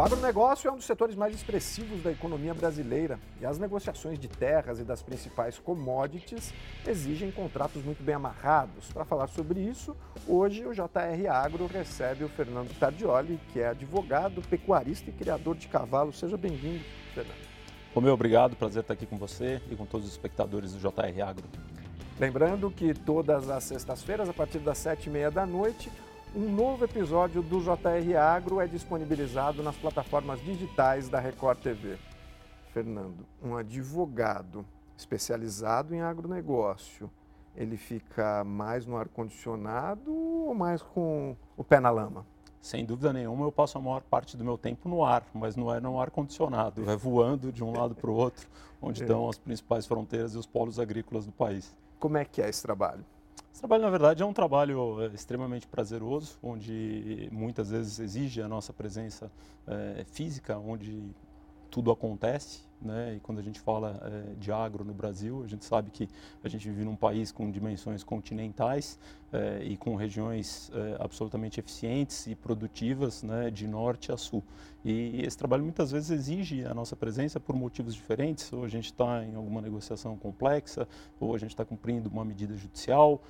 O agronegócio é um dos setores mais expressivos da economia brasileira e as negociações de terras e das principais commodities exigem contratos muito bem amarrados. Para falar sobre isso, hoje o JR Agro recebe o Fernando Tardioli, que é advogado, pecuarista e criador de cavalos. Seja bem-vindo, Fernando. Romeu, obrigado, prazer estar aqui com você e com todos os espectadores do JR Agro. Lembrando que todas as sextas-feiras, a partir das sete e meia da noite, um novo episódio do JR Agro é disponibilizado nas plataformas digitais da Record TV. Fernando, um advogado especializado em agronegócio, ele fica mais no ar-condicionado ou mais com o pé na lama? Sem dúvida nenhuma, eu passo a maior parte do meu tempo no ar, mas não é no ar-condicionado, é voando de um lado para o outro, onde é. estão as principais fronteiras e os polos agrícolas do país. Como é que é esse trabalho? Esse trabalho, na verdade, é um trabalho é, extremamente prazeroso, onde muitas vezes exige a nossa presença é, física, onde tudo acontece, né? E quando a gente fala é, de agro no Brasil, a gente sabe que a gente vive num país com dimensões continentais é, e com regiões é, absolutamente eficientes e produtivas, né, de norte a sul. E esse trabalho muitas vezes exige a nossa presença por motivos diferentes. Ou a gente está em alguma negociação complexa, ou a gente está cumprindo uma medida judicial,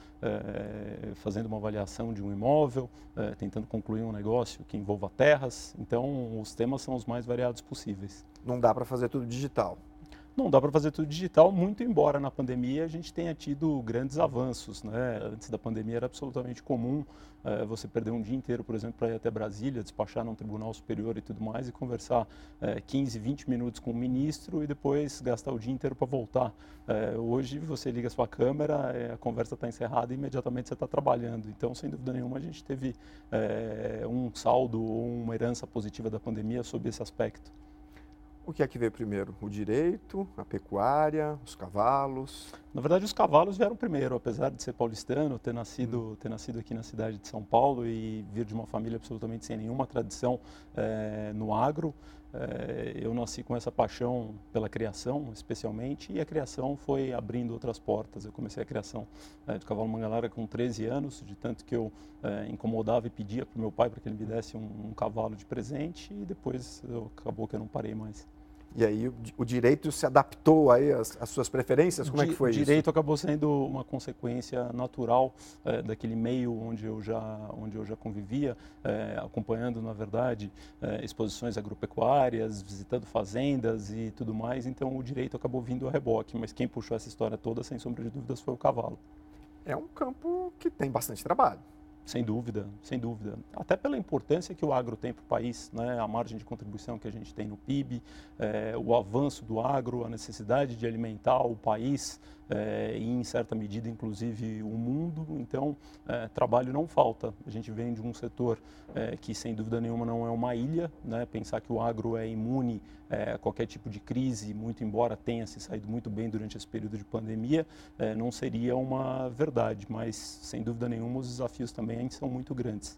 fazendo uma avaliação de um imóvel, tentando concluir um negócio que envolva terras. Então, os temas são os mais variados possíveis. Não dá para fazer tudo de digital? Não dá para fazer tudo digital, muito embora na pandemia a gente tenha tido grandes avanços. Né? Antes da pandemia era absolutamente comum é, você perder um dia inteiro, por exemplo, para ir até Brasília, despachar num tribunal superior e tudo mais, e conversar é, 15, 20 minutos com o ministro e depois gastar o dia inteiro para voltar. É, hoje você liga a sua câmera, a conversa está encerrada e imediatamente você está trabalhando. Então, sem dúvida nenhuma, a gente teve um saldo ou uma herança positiva da pandemia sob esse aspecto. O que é que veio primeiro? O direito, a pecuária, os cavalos? Na verdade, os cavalos vieram primeiro, apesar de ser paulistano, ter nascido, hum. ter nascido aqui na cidade de São Paulo e vir de uma família absolutamente sem nenhuma tradição é, no agro. É, eu nasci com essa paixão pela criação, especialmente, e a criação foi abrindo outras portas. Eu comecei a criação é, de cavalo mangalara com 13 anos, de tanto que eu incomodava e pedia para o meu pai para que ele me desse um, um cavalo de presente, e depois eu, acabou que eu não parei mais. E aí o, o direito se adaptou aí às, às suas preferências? Como é que foi isso? O direito acabou sendo uma consequência natural é, daquele meio onde eu já, onde eu já convivia, é, acompanhando, na verdade, é, exposições agropecuárias, visitando fazendas e tudo mais. Então o direito acabou vindo a reboque, mas quem puxou essa história toda, sem sombra de dúvidas, foi o cavalo. É um campo que tem bastante trabalho. Sem dúvida, sem dúvida. Até pela importância que o agro tem para o país, né? a margem de contribuição que a gente tem no PIB, é, o avanço do agro, a necessidade de alimentar o país é, e, em certa medida, inclusive, o mundo. Então, é, trabalho não falta. A gente vem de um setor é, que, sem dúvida nenhuma, não é uma ilha. Né? Pensar que o agro é imune a qualquer tipo de crise, muito embora tenha se saído muito bem durante esse período de pandemia, não seria uma verdade. Mas, sem dúvida nenhuma, os desafios também são muito grandes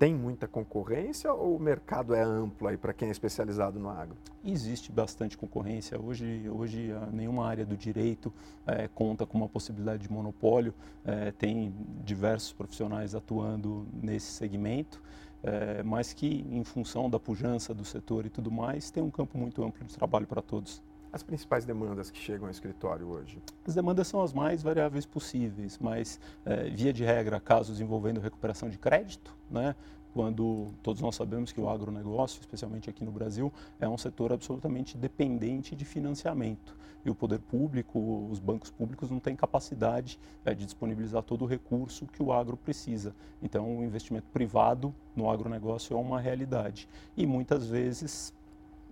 tem muita concorrência ou o mercado é amplo aí para quem é especializado no agro? Existe bastante concorrência. Hoje, hoje ah, nenhuma área do direito é, conta com uma possibilidade de monopólio. É, tem diversos profissionais atuando nesse segmento. É, mas que, em função da pujança do setor e tudo mais, tem um campo muito amplo de trabalho para todos. As principais demandas que chegam ao escritório hoje? As demandas são as mais variáveis possíveis, mas, é, via de regra, casos envolvendo recuperação de crédito, né? quando todos nós sabemos que o agronegócio, especialmente aqui no Brasil, é um setor absolutamente dependente de financiamento. E o poder público, os bancos públicos não têm capacidade é, de disponibilizar todo o recurso que o agro precisa. Então, o investimento privado no agronegócio é uma realidade. E muitas vezes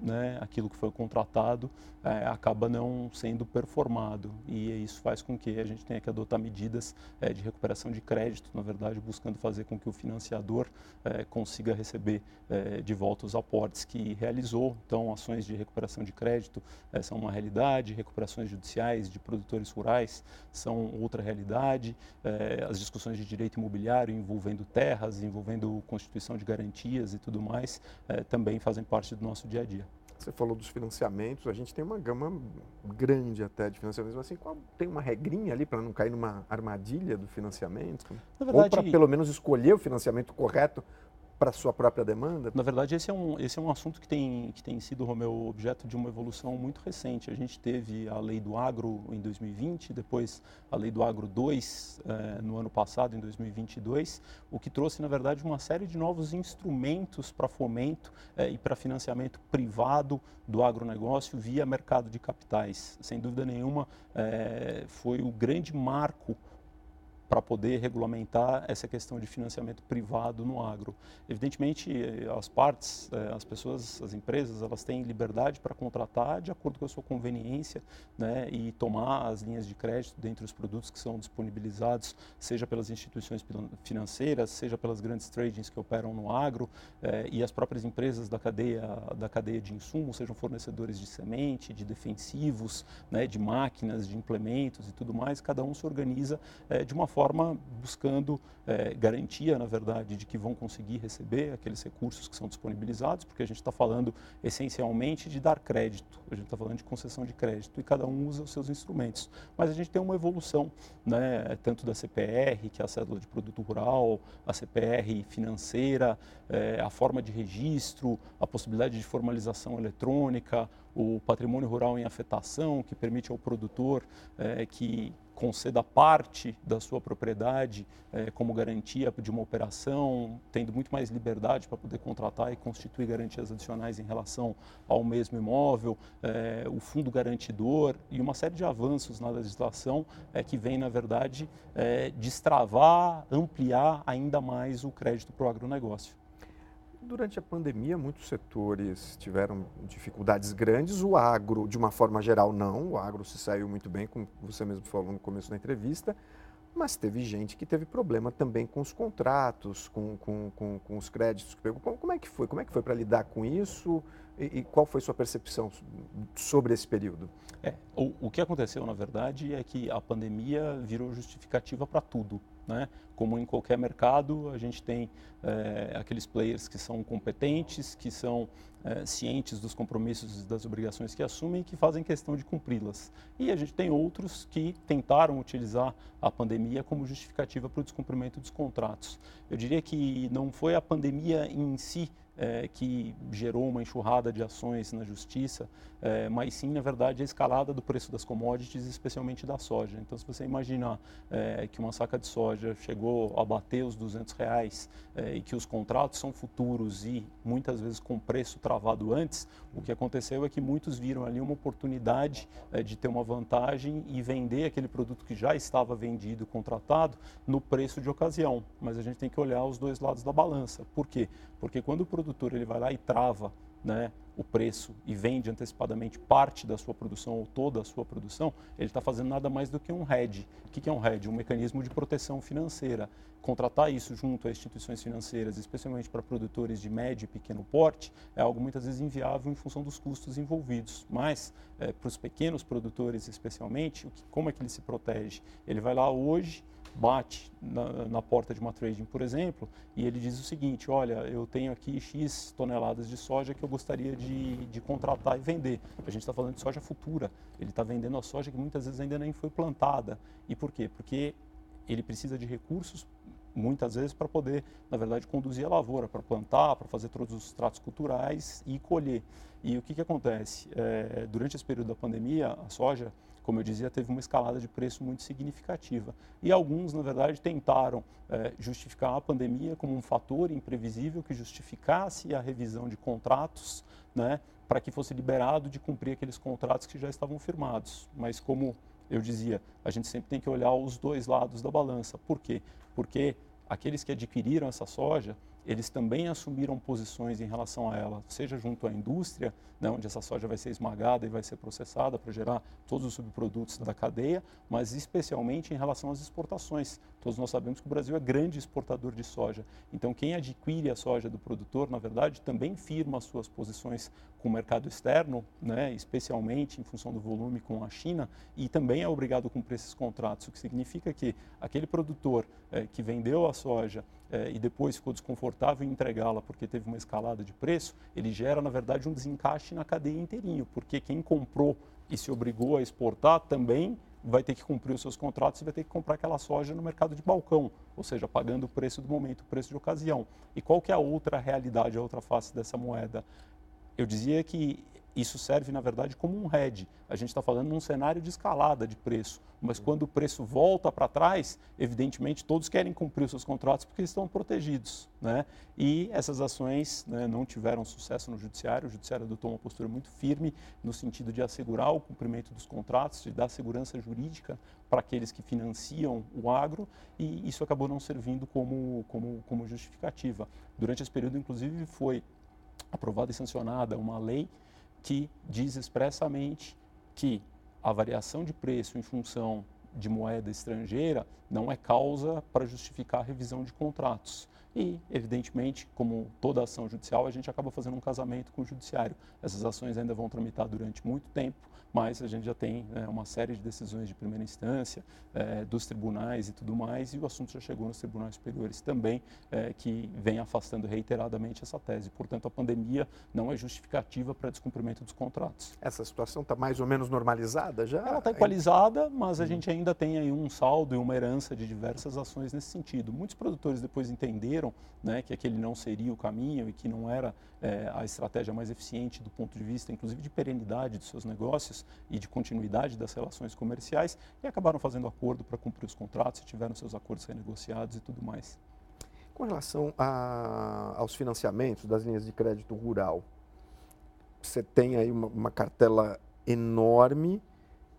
né, aquilo que foi contratado é, acaba não sendo performado e isso faz com que a gente tenha que adotar medidas é, de recuperação de crédito, na verdade, buscando fazer com que o financiador é, consiga receber é, de volta os aportes que realizou. Então, ações de recuperação de crédito é, são uma realidade, recuperações judiciais de produtores rurais são outra realidade, é, as discussões de direito imobiliário envolvendo terras, envolvendo constituição de garantias e tudo mais, também fazem parte do nosso dia a dia. Você falou dos financiamentos, a gente tem uma gama grande até de financiamentos, mas assim, qual, tem uma regrinha ali para não cair numa armadilha do financiamento? Verdade, Ou para pelo menos escolher o financiamento correto para sua própria demanda? Na verdade, esse é um, esse é um assunto que tem, que tem sido, Romeu, objeto de uma evolução muito recente. A gente teve a lei do agro em 2020, depois a lei do agro 2 eh, no ano passado, em 2022, o que trouxe, na verdade, uma série de novos instrumentos para fomento eh, e para financiamento privado do agronegócio via mercado de capitais. Sem dúvida nenhuma, eh, foi o grande marco para poder regulamentar essa questão de financiamento privado no agro. Evidentemente, as partes, eh, as pessoas, as empresas, elas têm liberdade para contratar de acordo com a sua conveniência né, e tomar as linhas de crédito dentre os produtos que são disponibilizados, seja pelas instituições financeiras, seja pelas grandes tradings que operam no agro eh, e as próprias empresas da cadeia, da cadeia de insumos, sejam fornecedores de semente, de defensivos, né, de máquinas, de implementos e tudo mais, cada um se organiza eh, de uma forma forma buscando é, garantia, na verdade, de que vão conseguir receber aqueles recursos que são disponibilizados, porque a gente está falando essencialmente de dar crédito, a gente está falando de concessão de crédito e cada um usa os seus instrumentos. Mas a gente tem uma evolução, né, tanto da CPR, que é a cédula de produto rural, a CPR financeira, é, a forma de registro, a possibilidade de formalização eletrônica, o patrimônio rural em afetação, que permite ao produtor é, que conceda parte da sua propriedade é, como garantia de uma operação, tendo muito mais liberdade para poder contratar e constituir garantias adicionais em relação ao mesmo imóvel, é, o fundo garantidor e uma série de avanços na legislação é, que vem, na verdade, destravar, ampliar ainda mais o crédito para o agronegócio. Durante a pandemia, muitos setores tiveram dificuldades grandes, o agro, de uma forma geral, não. O agro se saiu muito bem, como você mesmo falou no começo da entrevista, mas teve gente que teve problema também com os contratos, com, com, com, com os créditos que pegou. Como, é que foi? Como é que foi para lidar com isso? E, e, qual foi sua percepção sobre esse período? É, o, o que aconteceu, na verdade, é que a pandemia virou justificativa para tudo. Né? Como em qualquer mercado, a gente tem é, aqueles players que são competentes, que são é, cientes dos compromissos e das obrigações que assumem e que fazem questão de cumpri-las. E a gente tem outros que tentaram utilizar a pandemia como justificativa para o descumprimento dos contratos. Eu diria que não foi a pandemia em si é, que gerou uma enxurrada de ações na justiça, é, mas sim, na verdade, a escalada do preço das commodities, especialmente da soja. Então, se você imaginar é, que uma saca de soja chegou a bater os 200 reais é, e que os contratos são futuros e muitas vezes com preço travado antes, o que aconteceu é que muitos viram ali uma oportunidade é, de ter uma vantagem e vender aquele produto que já estava vendido, contratado, no preço de ocasião. Mas a gente tem que olhar os dois lados da balança. Por quê? Porque quando o produto produtor ele vai lá e trava né, o preço e vende antecipadamente parte da sua produção ou toda a sua produção, ele está fazendo nada mais do que um hedge. O que é um hedge? Um mecanismo de proteção financeira. Contratar isso junto a instituições financeiras, especialmente para produtores de médio e pequeno porte, é algo muitas vezes inviável em função dos custos envolvidos. Mas, é, para os pequenos produtores especialmente, como é que ele se protege? Ele vai lá hoje bate na, na, porta de uma trading, por exemplo, e ele diz o seguinte: olha, eu tenho aqui X toneladas de soja que eu gostaria de, de contratar e vender. A gente está falando de soja futura. Ele está vendendo a soja que muitas vezes ainda nem foi plantada. E por quê? Porque ele precisa de recursos muitas vezes para poder, na verdade, conduzir a lavoura, para plantar, para fazer todos os tratos culturais e colher. E o que, que acontece? É, durante esse período da pandemia, a soja como eu dizia, teve uma escalada de preço muito significativa. E alguns, na verdade, tentaram é, justificar a pandemia como um fator imprevisível que justificasse a revisão de contratos, né, para que fosse liberado de cumprir aqueles contratos que já estavam firmados. Mas, como eu dizia, a gente sempre tem que olhar os dois lados da balança. Por quê? Porque aqueles que adquiriram essa soja, eles também assumiram posições em relação a ela, seja junto à indústria, né, onde essa soja vai ser esmagada e vai ser processada para gerar todos os subprodutos da cadeia, mas especialmente em relação às exportações. Todos nós sabemos que o Brasil é grande exportador de soja. Então, quem adquire a soja do produtor, na verdade, também firma as suas posições com o mercado externo, né, especialmente em função do volume com a China, e também é obrigado a cumprir esses contratos, o que significa que aquele produtor é, que vendeu a soja é, e depois ficou desconfortável em entregá-la porque teve uma escalada de preço, ele gera, na verdade, um desencaixe na cadeia inteirinho, porque quem comprou e se obrigou a exportar também vai ter que cumprir os seus contratos e vai ter que comprar aquela soja no mercado de balcão, ou seja, pagando o preço do momento, o preço de ocasião. E qual que é a outra realidade, a outra face dessa moeda? Eu dizia que isso serve, na verdade, como um hedge. A gente está falando num cenário de escalada de preço, mas quando o preço volta para trás, evidentemente todos querem cumprir os seus contratos porque estão protegidos. Né? E essas ações né, não tiveram sucesso no judiciário, o judiciário adotou uma postura muito firme no sentido de assegurar o cumprimento dos contratos, de dar segurança jurídica para aqueles que financiam o agro, e isso acabou não servindo como, como, como justificativa. Durante esse período, inclusive, foi aprovada e sancionada uma lei que diz expressamente que a variação de preço em função de moeda estrangeira não é causa para justificar a revisão de contratos. E, evidentemente, como toda ação judicial, a gente acaba fazendo um casamento com o judiciário. Essas ações ainda vão tramitar durante muito tempo, mas a gente já tem né, uma série de decisões de primeira instância, é, dos tribunais e tudo mais, e o assunto já chegou nos tribunais superiores também, é, que vem afastando reiteradamente essa tese. Portanto, a pandemia não é justificativa para descumprimento dos contratos. Essa situação está mais ou menos normalizada já? Ela está equalizada, mas a uhum. gente ainda tem aí um saldo e uma herança de diversas ações nesse sentido. Muitos produtores depois entenderam né, que aquele não seria o caminho e que não era é, a estratégia mais eficiente do ponto de vista, inclusive, de perenidade dos seus negócios e de continuidade das relações comerciais e acabaram fazendo acordo para cumprir os contratos tiveram seus acordos renegociados e tudo mais. Com relação a, aos financiamentos das linhas de crédito rural, você tem aí uma, uma cartela enorme,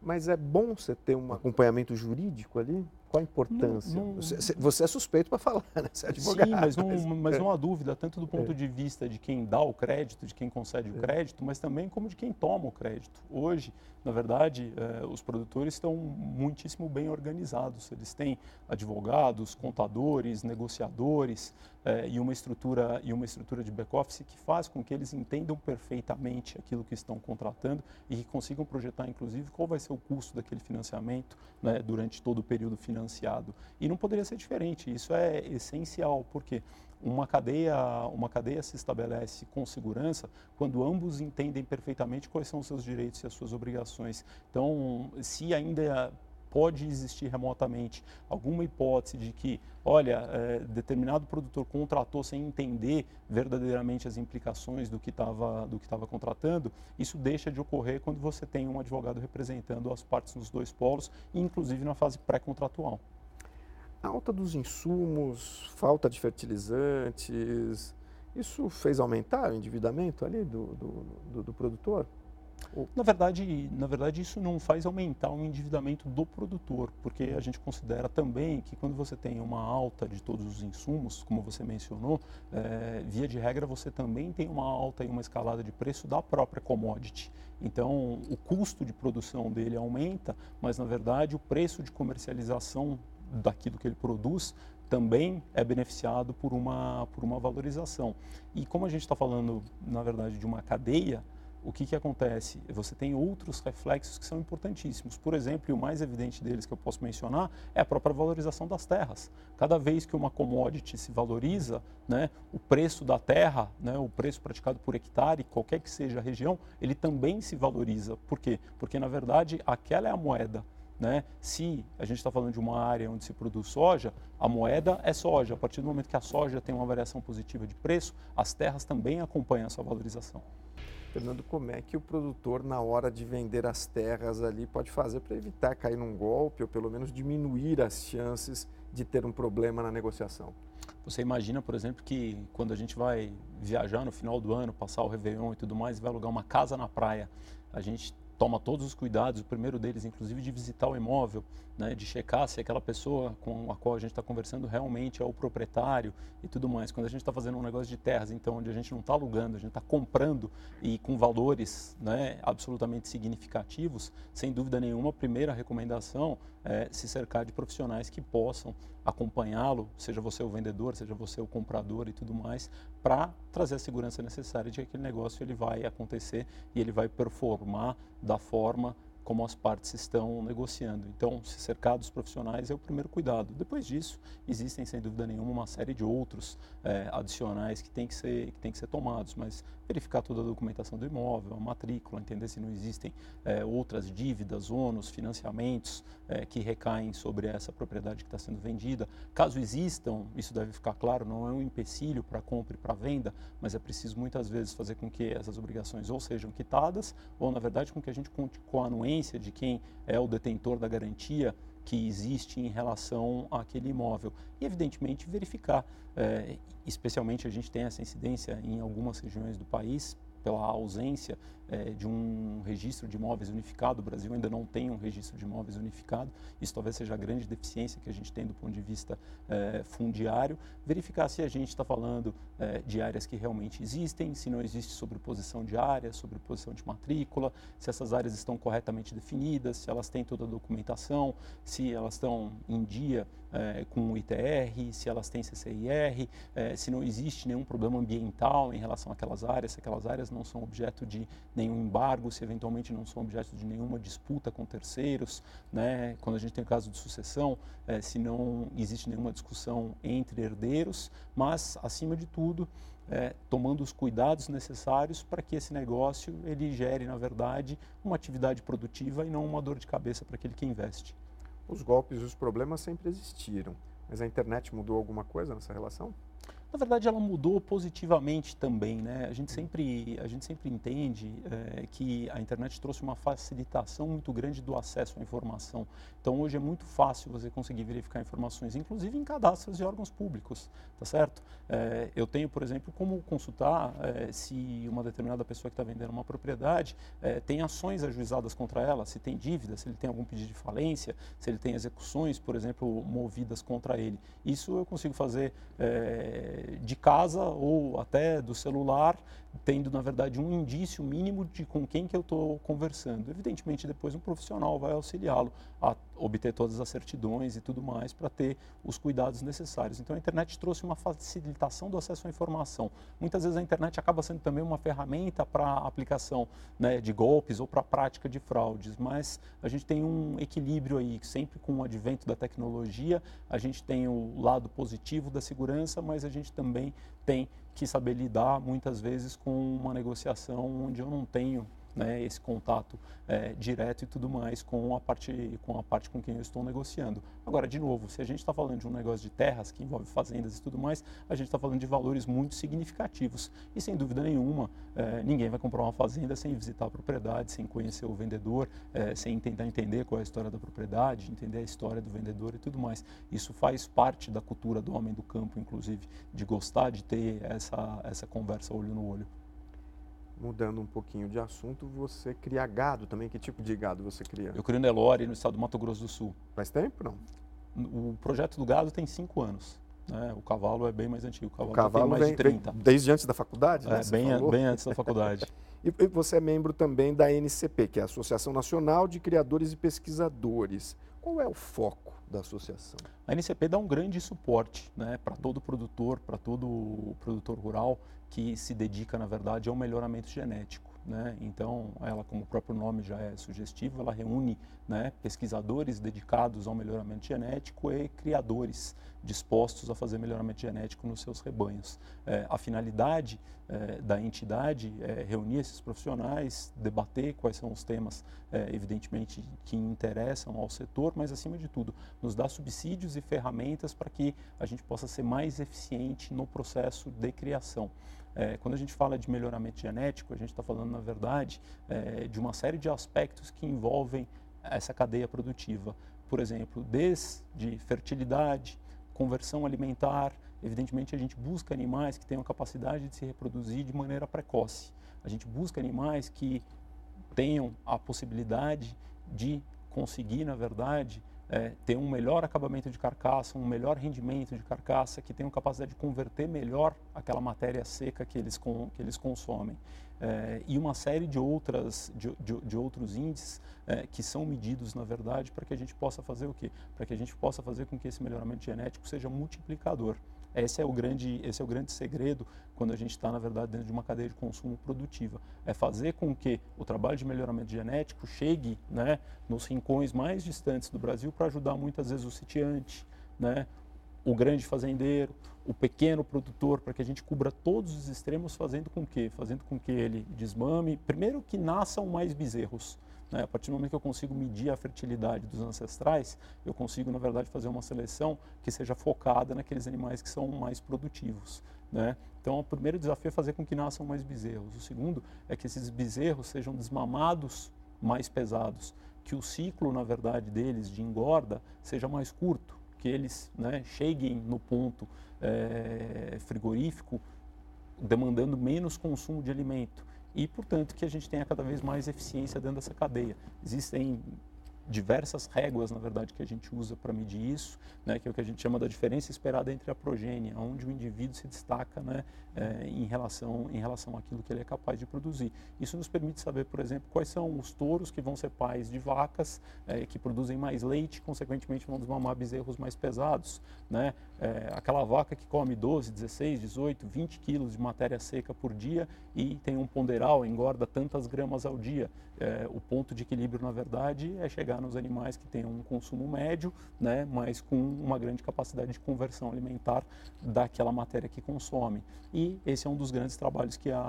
mas é bom você ter um acompanhamento jurídico ali? Qual a importância? Não, não, você, é suspeito para falar, né? Você é advogado. Sim, mas não, mas, é. não há dúvida, tanto do ponto é. de vista de quem dá o crédito, de quem concede o é. crédito, mas também como de quem toma o crédito. Hoje, na verdade, eh, os produtores estão muitíssimo bem organizados. Eles têm advogados, contadores, negociadores eh, e uma estrutura e uma estrutura de back-office que faz com que eles entendam perfeitamente aquilo que estão contratando e que consigam projetar, inclusive, qual vai ser o custo daquele financiamento né, durante todo o período financiado. E não poderia ser diferente. Isso é essencial, porque uma cadeia, uma cadeia se estabelece com segurança quando ambos entendem perfeitamente quais são os seus direitos e as suas obrigações. Então, se ainda pode existir remotamente alguma hipótese de que, olha, é, determinado produtor contratou sem entender verdadeiramente as implicações do que estava contratando, isso deixa de ocorrer quando você tem um advogado representando as partes nos dois polos, inclusive na fase pré-contratual. Alta dos insumos, falta de fertilizantes, isso fez aumentar o endividamento ali do, do, do, do produtor? Na verdade, na verdade, isso não faz aumentar o endividamento do produtor, porque a gente considera também que quando você tem uma alta de todos os insumos, como você mencionou, é, via de regra você também tem uma alta e uma escalada de preço da própria commodity. Então, o custo de produção dele aumenta, mas na verdade o preço de comercialização daquilo que ele produz também é beneficiado por uma, por uma valorização. E como a gente está falando, na verdade, de uma cadeia, o que, que acontece? Você tem outros reflexos que são importantíssimos. Por exemplo, e o mais evidente deles que eu posso mencionar é a própria valorização das terras. Cada vez que uma commodity se valoriza, né, o preço da terra, né, o preço praticado por hectare, qualquer que seja a região, ele também se valoriza. Por quê? Porque, na verdade, aquela é a moeda. Né? Se a gente está falando de uma área onde se produz soja, a moeda é soja. A partir do momento que a soja tem uma variação positiva de preço, as terras também acompanham essa valorização. Fernando, como é que o produtor, na hora de vender as terras ali, pode fazer para evitar cair num golpe ou pelo menos diminuir as chances de ter um problema na negociação? Você imagina, por exemplo, que quando a gente vai viajar no final do ano, passar o Réveillon e tudo mais, vai alugar uma casa na praia, a gente toma todos os cuidados, o primeiro deles, inclusive, de visitar o imóvel, né, de checar se aquela pessoa com a qual a gente está conversando realmente é o proprietário e tudo mais. Quando a gente está fazendo um negócio de terras, então, onde a gente não está alugando, a gente está comprando e com valores né, absolutamente significativos, sem dúvida nenhuma, a primeira recomendação é se cercar de profissionais que possam acompanhá-lo, seja você o vendedor, seja você o comprador e tudo mais, para trazer a segurança necessária de que aquele negócio ele vai acontecer e ele vai performar da forma como as partes estão negociando. Então, se cercar dos profissionais é o primeiro cuidado. Depois disso, existem, sem dúvida nenhuma, uma série de outros é, adicionais que tem que, ser, que tem que ser tomados, mas verificar toda a documentação do imóvel, a matrícula, entender se não existem é, outras dívidas, ônus, financiamentos é, que recaem sobre essa propriedade que está sendo vendida. Caso existam, isso deve ficar claro, não é um empecilho para compra e para venda, mas é preciso muitas vezes fazer com que essas obrigações ou sejam quitadas, ou na verdade com que a gente conte com a anuência de quem é o detentor da garantia que existe em relação àquele imóvel. E, evidentemente, verificar. É, especialmente, a gente tem essa incidência em algumas regiões do país, pela ausência é, de um registro de imóveis unificado. O Brasil ainda não tem um registro de imóveis unificado. Isso talvez seja a grande deficiência que a gente tem do ponto de vista é, fundiário. Verificar se a gente está falando é, de áreas que realmente existem, se não existe sobreposição de áreas, sobreposição de matrícula, se essas áreas estão corretamente definidas, se elas têm toda a documentação, se elas estão em dia é, com o ITR, se elas têm CCIR, é, se não existe nenhum problema ambiental em relação àquelas áreas, se aquelas áreas não são objeto de nenhum embargo, se eventualmente não são objeto de nenhuma disputa com terceiros, né? quando a gente tem o caso de sucessão, é, se não existe nenhuma discussão entre herdeiros, mas, acima de tudo, é, tomando os cuidados necessários para que esse negócio ele gere, na verdade, uma atividade produtiva e não uma dor de cabeça para aquele que investe. Os golpes e os problemas sempre existiram, mas a internet mudou alguma coisa nessa relação? Na verdade ela mudou positivamente também, né? A gente sempre, a gente sempre entende é, que a internet trouxe uma facilitação muito grande do acesso à informação. Então hoje é muito fácil você conseguir verificar informações, inclusive em cadastros de órgãos públicos, tá certo? É, eu tenho, por exemplo, como consultar é, se uma determinada pessoa que está vendendo uma propriedade tem ações ajuizadas contra ela, se tem dívida, se ele tem algum pedido de falência, se ele tem execuções, por exemplo, movidas contra ele. Isso eu consigo fazer de casa ou até do celular, tendo na verdade um indício mínimo de com quem que eu estou conversando. Evidentemente depois um profissional vai auxiliá-lo a obter todas as certidões e tudo mais para ter os cuidados necessários. Então a internet trouxe uma facilitação do acesso à informação. Muitas vezes a internet acaba sendo também uma ferramenta para a aplicação né, de golpes ou para a prática de fraudes, mas a gente tem um equilíbrio aí, sempre com o advento da tecnologia, a gente tem o lado positivo da segurança, mas a gente também tem que saber lidar muitas vezes com uma negociação onde eu não tenho né, esse contato é, direto e tudo mais com a parte com a parte com quem eu estou negociando. Agora, de novo, se a gente está falando de um negócio de terras que envolve fazendas e tudo mais, a gente está falando de valores muito significativos e sem dúvida nenhuma é, ninguém vai comprar uma fazenda sem visitar a propriedade, sem conhecer o vendedor, é, sem tentar entender qual é a história da propriedade, entender a história do vendedor e tudo mais. Isso faz parte da cultura do homem do campo, inclusive, de gostar de ter essa essa conversa olho no olho mudando um pouquinho de assunto, você cria gado também. Que tipo de gado você cria? Eu crio Nelore, no estado do Mato Grosso do Sul. Faz tempo, não? O projeto do gado tem cinco anos. Né? O cavalo é bem mais antigo. O cavalo, o cavalo tem mais vem, de 30. desde antes da faculdade, né? É, bem, bem antes da faculdade. e você é membro também da NCP, que é a Associação Nacional de Criadores e Pesquisadores. Qual é o foco da associação? A NCP dá um grande suporte né, para todo produtor, para todo produtor rural que se dedica, na verdade, ao melhoramento genético. Né? Então, ela, como o próprio nome já é sugestivo, ela reúne né, pesquisadores dedicados ao melhoramento genético e criadores dispostos a fazer melhoramento genético nos seus rebanhos. É, a finalidade é, da entidade é reunir esses profissionais, debater quais são os temas, é, evidentemente, que interessam ao setor, mas, acima de tudo, nos dar subsídios e ferramentas para que a gente possa ser mais eficiente no processo de criação. É, quando a gente fala de melhoramento genético, a gente está falando, na verdade, é, de uma série de aspectos que envolvem essa cadeia produtiva. Por exemplo, desde fertilidade, conversão alimentar, evidentemente a gente busca animais que tenham capacidade de se reproduzir de maneira precoce. A gente busca animais que tenham a possibilidade de conseguir, na verdade, é, ter um melhor acabamento de carcaça, um melhor rendimento de carcaça, que tenham capacidade de converter melhor aquela matéria seca que eles, com, que eles consomem. É, e uma série de, outras, de, de, de outros índices é, que são medidos, na verdade, para que a gente possa fazer o quê? Para que a gente possa fazer com que esse melhoramento genético seja multiplicador. Esse é o grande, esse é o grande segredo quando a gente está, na verdade, dentro de uma cadeia de consumo produtiva. É fazer com que o trabalho de melhoramento genético chegue né, nos rincões mais distantes do Brasil para ajudar muitas vezes o sitiante, né, o grande fazendeiro, o pequeno produtor, para que a gente cubra todos os extremos, fazendo com que, fazendo com que ele desmame, primeiro que nasçam mais bezerros. Né? A partir do momento que eu consigo medir a fertilidade dos ancestrais, eu consigo, na verdade, fazer uma seleção que seja focada naqueles animais que são mais produtivos. Né? Então, o primeiro desafio é fazer com que nasçam mais bezerros. O segundo é que esses bezerros sejam desmamados mais pesados, que o ciclo, na verdade, deles de engorda seja mais curto, que eles né, cheguem no ponto é, frigorífico demandando menos consumo de alimento e, portanto, que a gente tenha cada vez mais eficiência dentro dessa cadeia. Existem diversas réguas, na verdade, que a gente usa para medir isso, né, que é o que a gente chama da diferença esperada entre a progênie, onde o indivíduo se destaca né, é, em, relação, em relação àquilo que ele é capaz de produzir. Isso nos permite saber, por exemplo, quais são os touros que vão ser pais de vacas é, que produzem mais leite, consequentemente vão desmamar bezerros mais pesados. Né? É, aquela vaca que come 12, 16, 18, 20 quilos de matéria seca por dia e tem um ponderal, engorda tantas gramas ao dia. O ponto de equilíbrio, na verdade, é chegar nos animais que têm um consumo médio, né, mas com uma grande capacidade de conversão alimentar daquela matéria que consome. E esse é um dos grandes trabalhos que a,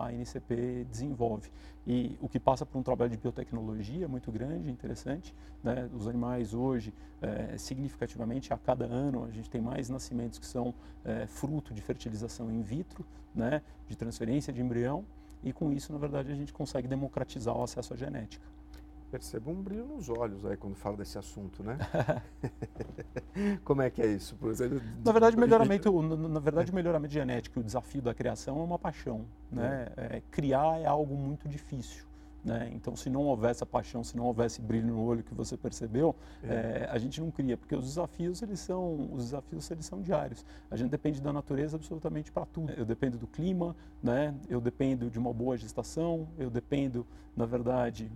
a NCP desenvolve. E o que passa por um trabalho de biotecnologia muito grande, interessante. Né? Os animais hoje, é, significativamente, a cada ano, a gente tem mais nascimentos que são é, fruto de fertilização in vitro, né? de transferência de embrião, e com isso, na verdade, a gente consegue democratizar o acesso à genética. Percebo um brilho nos olhos aí quando fala desse assunto, né? Como é que é isso? Por exemplo, na verdade, melhoramento, na verdade, melhoramento genético, o desafio da criação é uma paixão, né? É. É, criar é algo muito difícil. Né? Então, se não houvesse a paixão, se não houvesse brilho no olho que você percebeu, é. É, a gente não cria, porque os desafios eles são os desafios eles são diários. A gente depende da natureza absolutamente para tudo. Eu dependo do clima, né? Eu dependo de uma boa gestação, eu dependo, na verdade,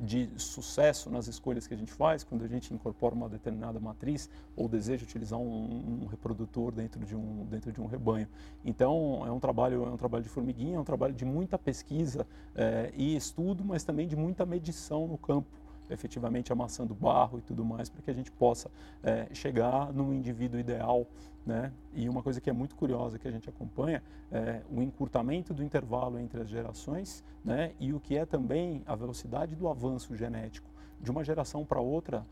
de sucesso nas escolhas que a gente faz, quando a gente incorpora uma determinada matriz ou deseja utilizar um, um, reprodutor dentro de um, dentro de um rebanho. Então, é um trabalho, é um trabalho de formiguinha, é um trabalho de muita pesquisa é, e estudo, mas também de muita medição no campo efetivamente amassando barro e tudo mais, para que a gente possa é, chegar no indivíduo ideal. Né? E uma coisa que é muito curiosa que a gente acompanha é o encurtamento do intervalo entre as gerações né? e o que é também a velocidade do avanço genético. De uma geração para outra,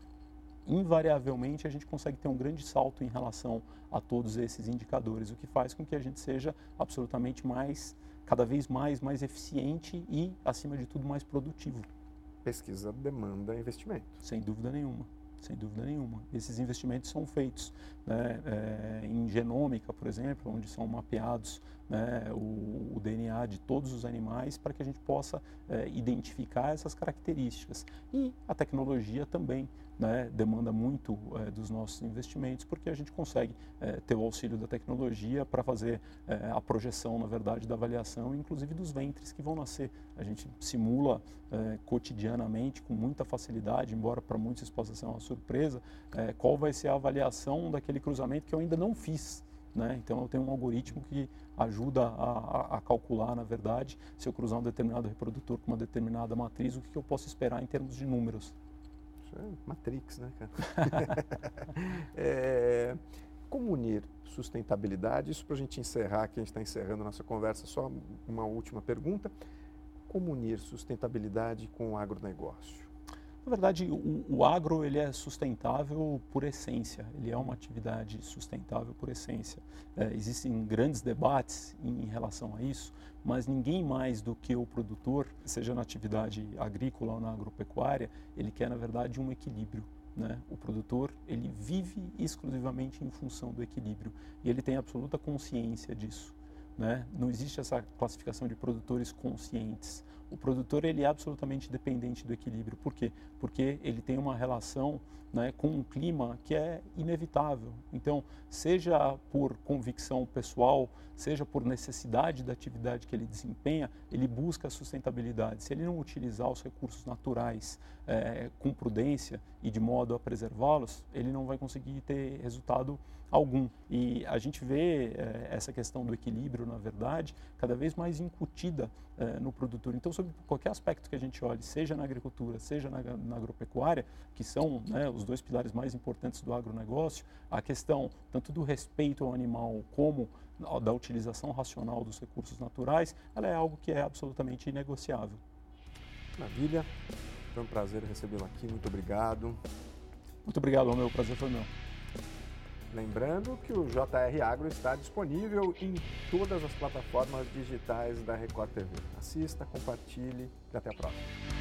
invariavelmente a gente consegue ter um grande salto em relação a todos esses indicadores, o que faz com que a gente seja absolutamente mais, cada vez mais, mais eficiente e, acima de tudo, mais produtivo pesquisa demanda investimento. Sem dúvida nenhuma. Sem dúvida nenhuma. Esses investimentos são feitos né, é, em genômica, por exemplo, onde são mapeados né, o, o, DNA de todos os animais para que a gente possa é, identificar essas características. E a tecnologia também né, demanda muito é, dos nossos investimentos, porque a gente consegue é, ter o auxílio da tecnologia para fazer a projeção, na verdade, da avaliação, inclusive dos ventres que vão nascer. A gente simula cotidianamente, com muita facilidade, embora para muitos isso possa ser uma surpresa, qual vai ser a avaliação daquele cruzamento que eu ainda não fiz. Né? Então eu tenho um algoritmo que ajuda a, a, a, calcular, na verdade, se eu cruzar um determinado reprodutor com uma determinada matriz, o que, que eu posso esperar em termos de números. É Matrix, né, cara? é, como unir sustentabilidade? Isso para a gente encerrar, que a gente está encerrando a nossa conversa, só uma última pergunta. Como unir sustentabilidade com o agronegócio? Na verdade, o, o, agro ele é sustentável por essência, ele é uma atividade sustentável por essência. É, existem grandes debates em relação a isso, mas ninguém mais do que o produtor, seja na atividade agrícola ou na agropecuária, ele quer, na verdade, um equilíbrio. Né? O produtor ele vive exclusivamente em função do equilíbrio e ele tem absoluta consciência disso. Né? Não existe essa classificação de produtores conscientes. O produtor ele é absolutamente dependente do equilíbrio. Por quê? Porque ele tem uma relação né, com um clima que é inevitável. Então, seja por convicção pessoal, seja por necessidade da atividade que ele desempenha, ele busca a sustentabilidade. Se ele não utilizar os recursos naturais é, com prudência e de modo a preservá-los, ele não vai conseguir ter resultado algum. E a gente vê é, essa questão do equilíbrio, na verdade, cada vez mais incutida é, no produtor. Então, sobre qualquer aspecto que a gente olhe, seja na agricultura, seja na, na agropecuária, que são né, os dois pilares mais importantes do agronegócio, a questão tanto do respeito ao animal como da utilização racional dos recursos naturais, ela é algo que é absolutamente inegociável. Maravilha. Foi um prazer recebê-lo aqui. Muito obrigado. Muito obrigado, meu prazer foi meu. Lembrando que o JR Agro está disponível em todas as plataformas digitais da Record TV. Assista, compartilhe e até a próxima.